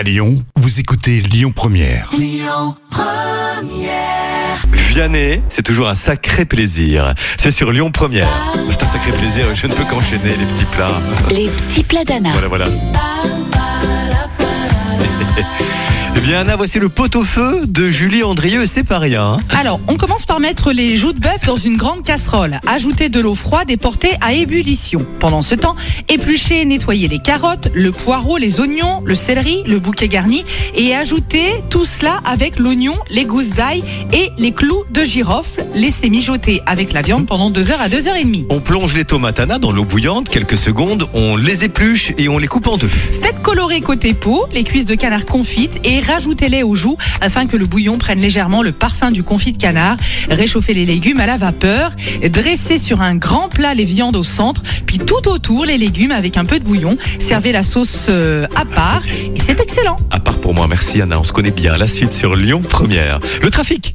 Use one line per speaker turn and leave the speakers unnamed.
À Lyon, vous écoutez Lyon Première.
Vianney, c'est toujours un sacré plaisir. C'est sur Lyon Première. C'est un sacré plaisir, je ne peux qu'enchaîner les petits plats.
Les petits plats d'Anna.
Voilà, voilà. Bien, voici le pot-au-feu de Julie Andrieux c'est pas rien. hein.
Alors, on commence par mettre les joues de bœuf dans une grande casserole. Ajouter de l'eau froide et porter à ébullition. Pendant ce temps, éplucher et nettoyer les carottes, le poireau, les oignons, le céleri, le bouquet garni et ajouter tout cela avec l'oignon, les gousses d'ail et les clous de girofle. Laissez mijoter avec la viande pendant 2 heures à 2 heures et demie.
On plonge les tomates Anna dans l'eau bouillante, quelques secondes, on les épluche et on les coupe en deux.
Faites colorer côté peau les cuisses de canard confites et rajoutez-les aux joues afin que le bouillon prenne légèrement le parfum du confit de canard. Réchauffez les légumes à la vapeur. Dressez sur un grand plat les viandes au centre, puis tout autour les légumes avec un peu de bouillon. Servez la sauce euh, à part et c'est excellent.
À part pour moi, merci Anna, on se connaît bien. La suite sur Lyon Première. Le trafic